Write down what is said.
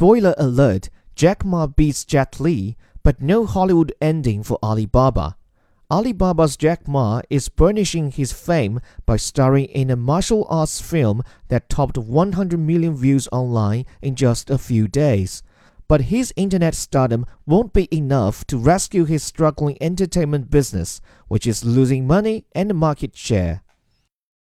Spoiler alert Jack Ma beats Jet Li, but no Hollywood ending for Alibaba. Alibaba's Jack Ma is burnishing his fame by starring in a martial arts film that topped 100 million views online in just a few days. But his internet stardom won't be enough to rescue his struggling entertainment business, which is losing money and market share.